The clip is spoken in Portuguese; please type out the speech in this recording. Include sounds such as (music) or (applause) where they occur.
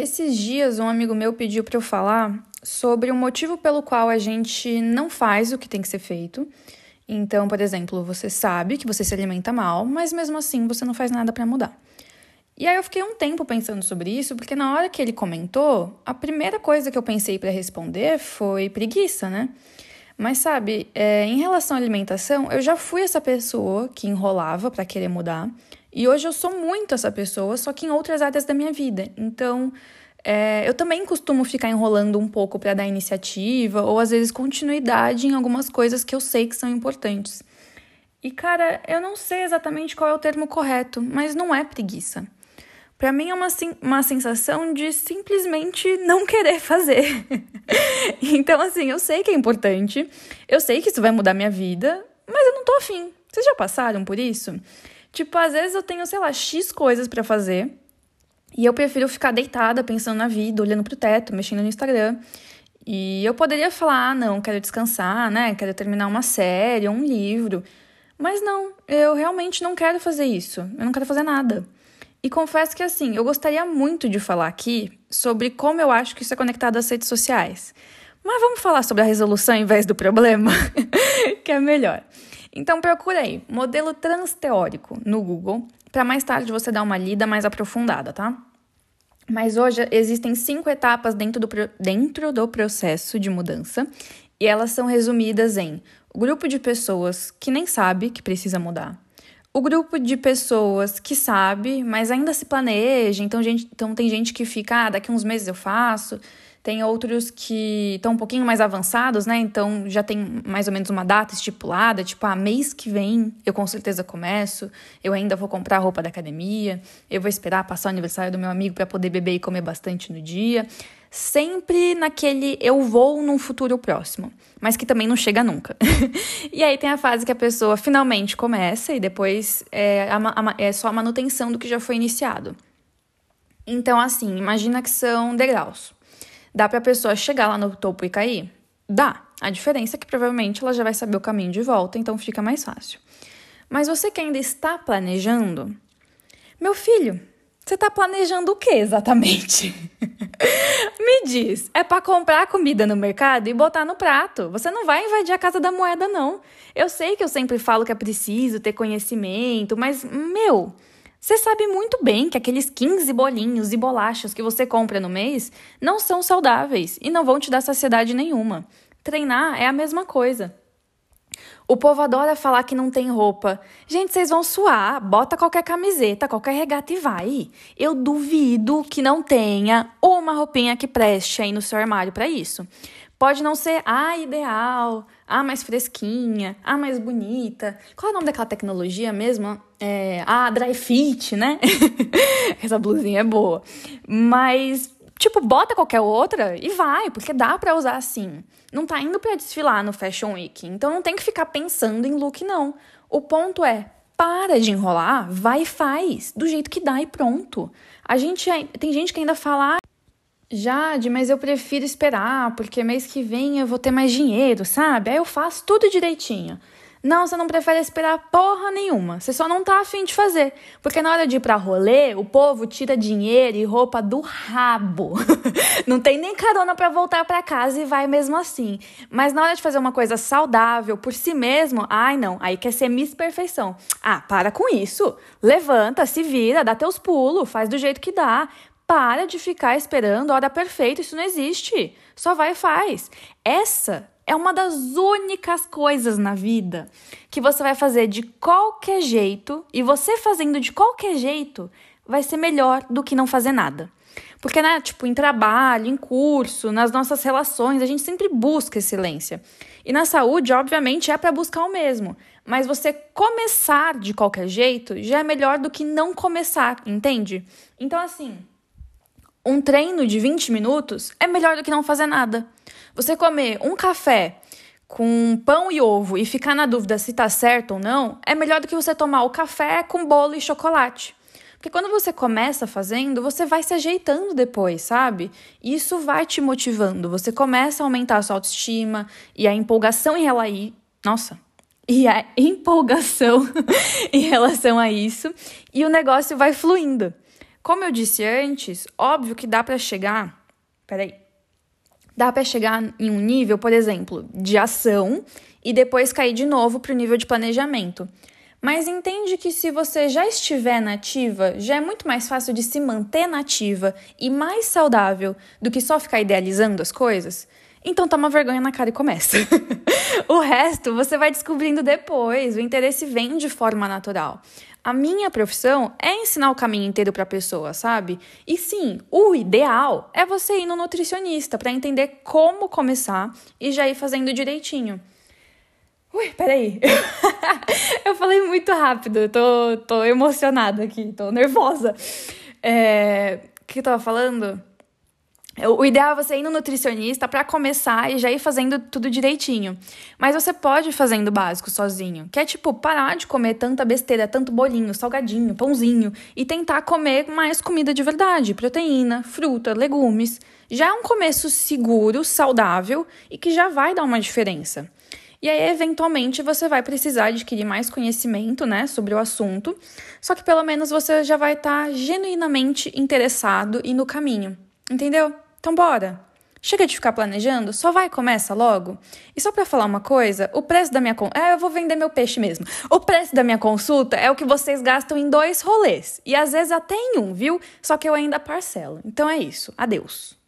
esses dias um amigo meu pediu para eu falar sobre o motivo pelo qual a gente não faz o que tem que ser feito. Então, por exemplo, você sabe que você se alimenta mal, mas mesmo assim você não faz nada para mudar. E aí eu fiquei um tempo pensando sobre isso, porque na hora que ele comentou, a primeira coisa que eu pensei para responder foi preguiça, né? Mas sabe, é, em relação à alimentação, eu já fui essa pessoa que enrolava para querer mudar. E hoje eu sou muito essa pessoa, só que em outras áreas da minha vida. Então, é, eu também costumo ficar enrolando um pouco para dar iniciativa ou às vezes continuidade em algumas coisas que eu sei que são importantes. E cara, eu não sei exatamente qual é o termo correto, mas não é preguiça. Para mim é uma, uma sensação de simplesmente não querer fazer. (laughs) então, assim, eu sei que é importante, eu sei que isso vai mudar minha vida, mas eu não tô afim. Vocês já passaram por isso? Tipo, às vezes eu tenho, sei lá, X coisas para fazer e eu prefiro ficar deitada pensando na vida, olhando pro teto, mexendo no Instagram. E eu poderia falar, ah, não, quero descansar, né? Quero terminar uma série um livro. Mas não, eu realmente não quero fazer isso. Eu não quero fazer nada. E confesso que assim, eu gostaria muito de falar aqui sobre como eu acho que isso é conectado às redes sociais. Mas vamos falar sobre a resolução em vez do problema, (laughs) que é melhor. Então procurei modelo transteórico no Google para mais tarde você dar uma lida mais aprofundada, tá? Mas hoje existem cinco etapas dentro do, dentro do processo de mudança e elas são resumidas em o grupo de pessoas que nem sabe que precisa mudar, o grupo de pessoas que sabe, mas ainda se planeja, então, gente, então tem gente que fica, ah, daqui uns meses eu faço, tem outros que estão um pouquinho mais avançados, né? Então já tem mais ou menos uma data estipulada, tipo, ah, mês que vem eu com certeza começo, eu ainda vou comprar roupa da academia, eu vou esperar passar o aniversário do meu amigo para poder beber e comer bastante no dia. Sempre naquele eu vou num futuro próximo, mas que também não chega nunca. (laughs) e aí tem a fase que a pessoa finalmente começa e depois é, a, a, é só a manutenção do que já foi iniciado. Então, assim, imagina que são degraus. Dá para a pessoa chegar lá no topo e cair? Dá. A diferença é que provavelmente ela já vai saber o caminho de volta, então fica mais fácil. Mas você que ainda está planejando, meu filho, você está planejando o que exatamente? (laughs) Me diz, é para comprar comida no mercado e botar no prato. Você não vai invadir a casa da moeda, não. Eu sei que eu sempre falo que é preciso ter conhecimento, mas, meu, você sabe muito bem que aqueles 15 bolinhos e bolachas que você compra no mês não são saudáveis e não vão te dar saciedade nenhuma. Treinar é a mesma coisa. O povo adora falar que não tem roupa. Gente, vocês vão suar, bota qualquer camiseta, qualquer regata e vai. Eu duvido que não tenha uma roupinha que preste aí no seu armário para isso. Pode não ser a ideal, a mais fresquinha, a mais bonita. Qual é o nome daquela tecnologia mesmo? É, a dry fit, né? (laughs) Essa blusinha é boa. Mas, tipo, bota qualquer outra e vai, porque dá para usar assim. Não tá indo para desfilar no Fashion Week, então não tem que ficar pensando em look, não. O ponto é, para de enrolar, vai e faz, do jeito que dá e pronto. A gente tem gente que ainda fala, Jade, mas eu prefiro esperar, porque mês que vem eu vou ter mais dinheiro, sabe? Aí eu faço tudo direitinho. Não, você não prefere esperar porra nenhuma. Você só não tá afim de fazer. Porque na hora de ir pra rolê, o povo tira dinheiro e roupa do rabo. (laughs) não tem nem carona para voltar para casa e vai mesmo assim. Mas na hora de fazer uma coisa saudável por si mesmo, ai não, aí quer ser Miss Perfeição. Ah, para com isso. Levanta, se vira, dá teus pulos, faz do jeito que dá. Para de ficar esperando a hora perfeita, isso não existe. Só vai e faz. Essa é uma das únicas coisas na vida que você vai fazer de qualquer jeito e você fazendo de qualquer jeito vai ser melhor do que não fazer nada. Porque, né, tipo, em trabalho, em curso, nas nossas relações, a gente sempre busca excelência. E na saúde, obviamente, é para buscar o mesmo. Mas você começar de qualquer jeito já é melhor do que não começar, entende? Então, assim, um treino de 20 minutos é melhor do que não fazer nada. Você comer um café com pão e ovo e ficar na dúvida se tá certo ou não, é melhor do que você tomar o café com bolo e chocolate. Porque quando você começa fazendo, você vai se ajeitando depois, sabe? Isso vai te motivando. Você começa a aumentar a sua autoestima e a empolgação em relação a Nossa, e a (laughs) empolgação (laughs) em relação a isso, e o negócio vai fluindo. Como eu disse antes, óbvio que dá para chegar. Peraí. Dá para chegar em um nível, por exemplo, de ação e depois cair de novo para o nível de planejamento. Mas entende que se você já estiver nativa, já é muito mais fácil de se manter nativa e mais saudável do que só ficar idealizando as coisas? Então toma vergonha na cara e começa. (laughs) o resto você vai descobrindo depois, o interesse vem de forma natural. A minha profissão é ensinar o caminho inteiro para a pessoa, sabe? E sim, o ideal é você ir no nutricionista para entender como começar e já ir fazendo direitinho. Ui, peraí. (laughs) eu falei muito rápido, tô, tô emocionada aqui, tô nervosa. É, o que eu tava falando? O ideal é você ir no nutricionista para começar e já ir fazendo tudo direitinho. Mas você pode ir fazendo o básico sozinho, que é tipo parar de comer tanta besteira, tanto bolinho, salgadinho, pãozinho e tentar comer mais comida de verdade, proteína, fruta, legumes. Já é um começo seguro, saudável e que já vai dar uma diferença. E aí, eventualmente, você vai precisar adquirir mais conhecimento, né, sobre o assunto. Só que pelo menos você já vai estar tá genuinamente interessado e no caminho. Entendeu? Então bora! Chega de ficar planejando, só vai e começa logo. E só para falar uma coisa, o preço da minha consulta. É, eu vou vender meu peixe mesmo. O preço da minha consulta é o que vocês gastam em dois rolês. E às vezes até em um, viu? Só que eu ainda parcelo. Então é isso. Adeus.